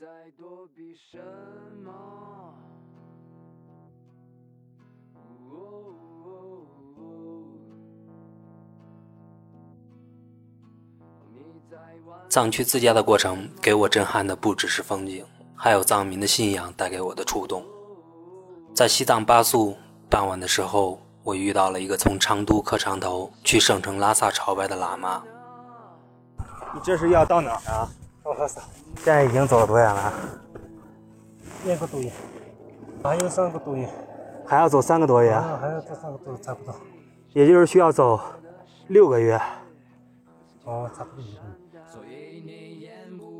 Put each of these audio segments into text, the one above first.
在躲避什么？藏区自驾的过程给我震撼的不只是风景，还有藏民的信仰带给我的触动。在西藏巴素傍晚的时候，我遇到了一个从昌都磕长头去圣城拉萨朝拜的喇嘛。你这是要到哪儿啊？我操！现在已经走了多远了？两个多月，还有三个多月，还要走三个多月，啊，还要走三个多，差不多。也就是需要走六个月。哦，差不多。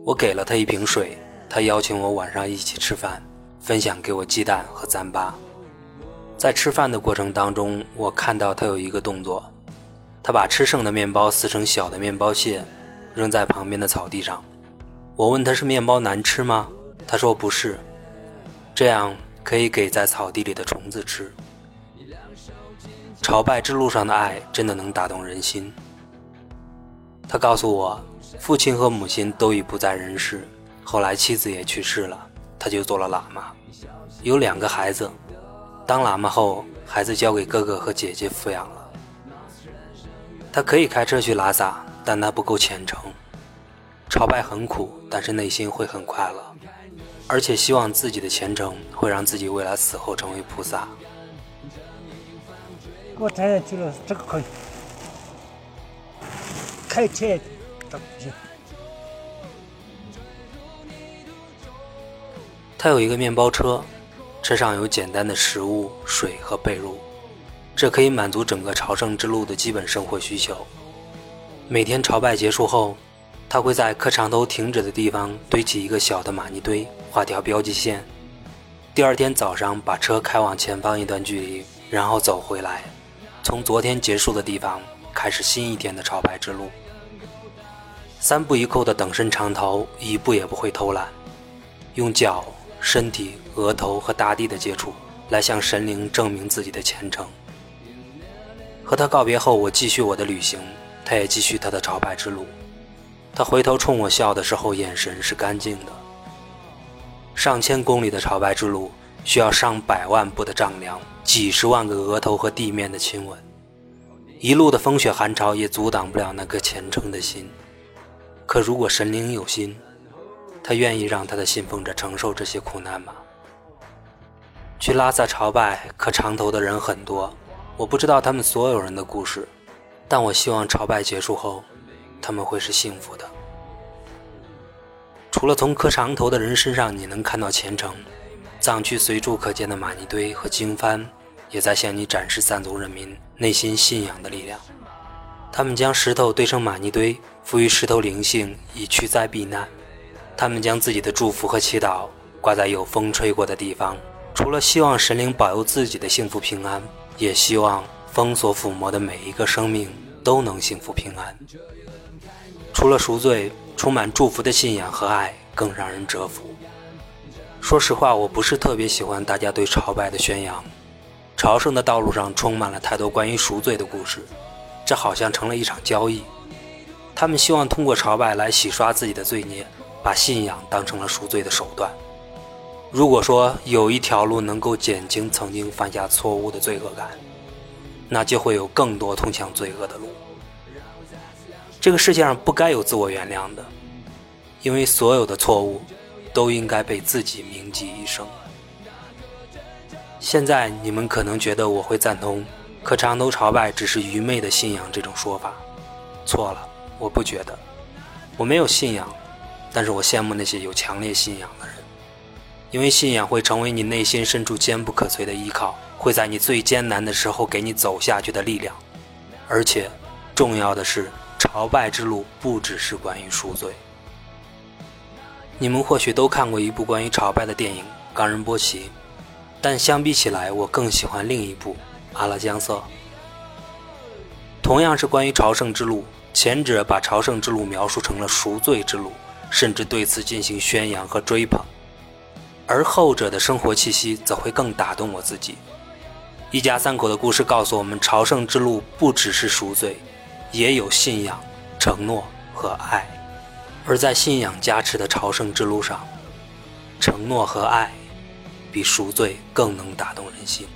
我给了他一瓶水，他邀请我晚上一起吃饭，分享给我鸡蛋和糌粑。在吃饭的过程当中，我看到他有一个动作，他把吃剩的面包撕成小的面包屑，扔在旁边的草地上。我问他是面包难吃吗？他说不是，这样可以给在草地里的虫子吃。朝拜之路上的爱真的能打动人心。他告诉我，父亲和母亲都已不在人世，后来妻子也去世了，他就做了喇嘛，有两个孩子。当喇嘛后，孩子交给哥哥和姐姐抚养了。他可以开车去拉萨，但他不够虔诚。朝拜很苦，但是内心会很快乐，而且希望自己的虔诚会让自己未来死后成为菩萨。我摘下去了，这个可以。开车，这不行。他有一个面包车，车上有简单的食物、水和被褥，这可以满足整个朝圣之路的基本生活需求。每天朝拜结束后。他会在磕长头停止的地方堆起一个小的玛尼堆，画条标记线。第二天早上把车开往前方一段距离，然后走回来，从昨天结束的地方开始新一天的朝拜之路。三步一叩的等身长头，一步也不会偷懒，用脚、身体、额头和大地的接触来向神灵证明自己的虔诚。和他告别后，我继续我的旅行，他也继续他的朝拜之路。他回头冲我笑的时候，眼神是干净的。上千公里的朝拜之路，需要上百万步的丈量，几十万个额头和地面的亲吻，一路的风雪寒潮也阻挡不了那颗虔诚的心。可如果神灵有心，他愿意让他的信奉者承受这些苦难吗？去拉萨朝拜磕长头的人很多，我不知道他们所有人的故事，但我希望朝拜结束后。他们会是幸福的。除了从磕长头的人身上你能看到虔诚，藏区随处可见的玛尼堆和经幡，也在向你展示藏族人民内心信仰的力量。他们将石头堆成玛尼堆，赋予石头灵性，以驱灾避难。他们将自己的祝福和祈祷挂在有风吹过的地方，除了希望神灵保佑自己的幸福平安，也希望风所抚摸的每一个生命都能幸福平安。除了赎罪，充满祝福的信仰和爱更让人折服。说实话，我不是特别喜欢大家对朝拜的宣扬。朝圣的道路上充满了太多关于赎罪的故事，这好像成了一场交易。他们希望通过朝拜来洗刷自己的罪孽，把信仰当成了赎罪的手段。如果说有一条路能够减轻曾经犯下错误的罪恶感，那就会有更多通向罪恶的路。这个世界上不该有自我原谅的，因为所有的错误都应该被自己铭记一生。现在你们可能觉得我会赞同“可长头朝拜只是愚昧的信仰”这种说法，错了，我不觉得。我没有信仰，但是我羡慕那些有强烈信仰的人，因为信仰会成为你内心深处坚不可摧的依靠，会在你最艰难的时候给你走下去的力量，而且重要的是。朝拜之路不只是关于赎罪。你们或许都看过一部关于朝拜的电影《冈仁波齐》，但相比起来，我更喜欢另一部《阿拉江色》。同样是关于朝圣之路，前者把朝圣之路描述成了赎罪之路，甚至对此进行宣扬和追捧，而后者的生活气息则会更打动我自己。一家三口的故事告诉我们，朝圣之路不只是赎罪。也有信仰、承诺和爱，而在信仰加持的朝圣之路上，承诺和爱，比赎罪更能打动人心。